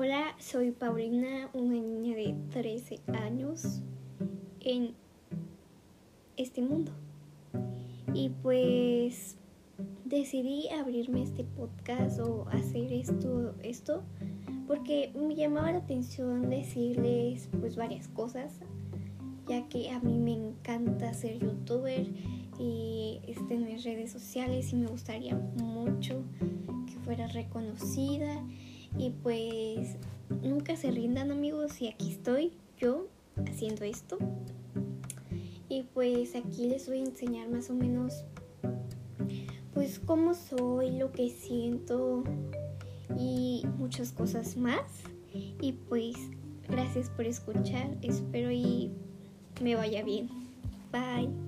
Hola, soy Paulina, una niña de 13 años en este mundo. Y pues decidí abrirme este podcast o hacer esto, esto porque me llamaba la atención decirles pues varias cosas, ya que a mí me encanta ser youtuber y estar en mis redes sociales y me gustaría mucho que fuera reconocida y pues nunca se rindan amigos y aquí estoy yo haciendo esto. Y pues aquí les voy a enseñar más o menos pues cómo soy, lo que siento y muchas cosas más. Y pues gracias por escuchar, espero y me vaya bien. Bye.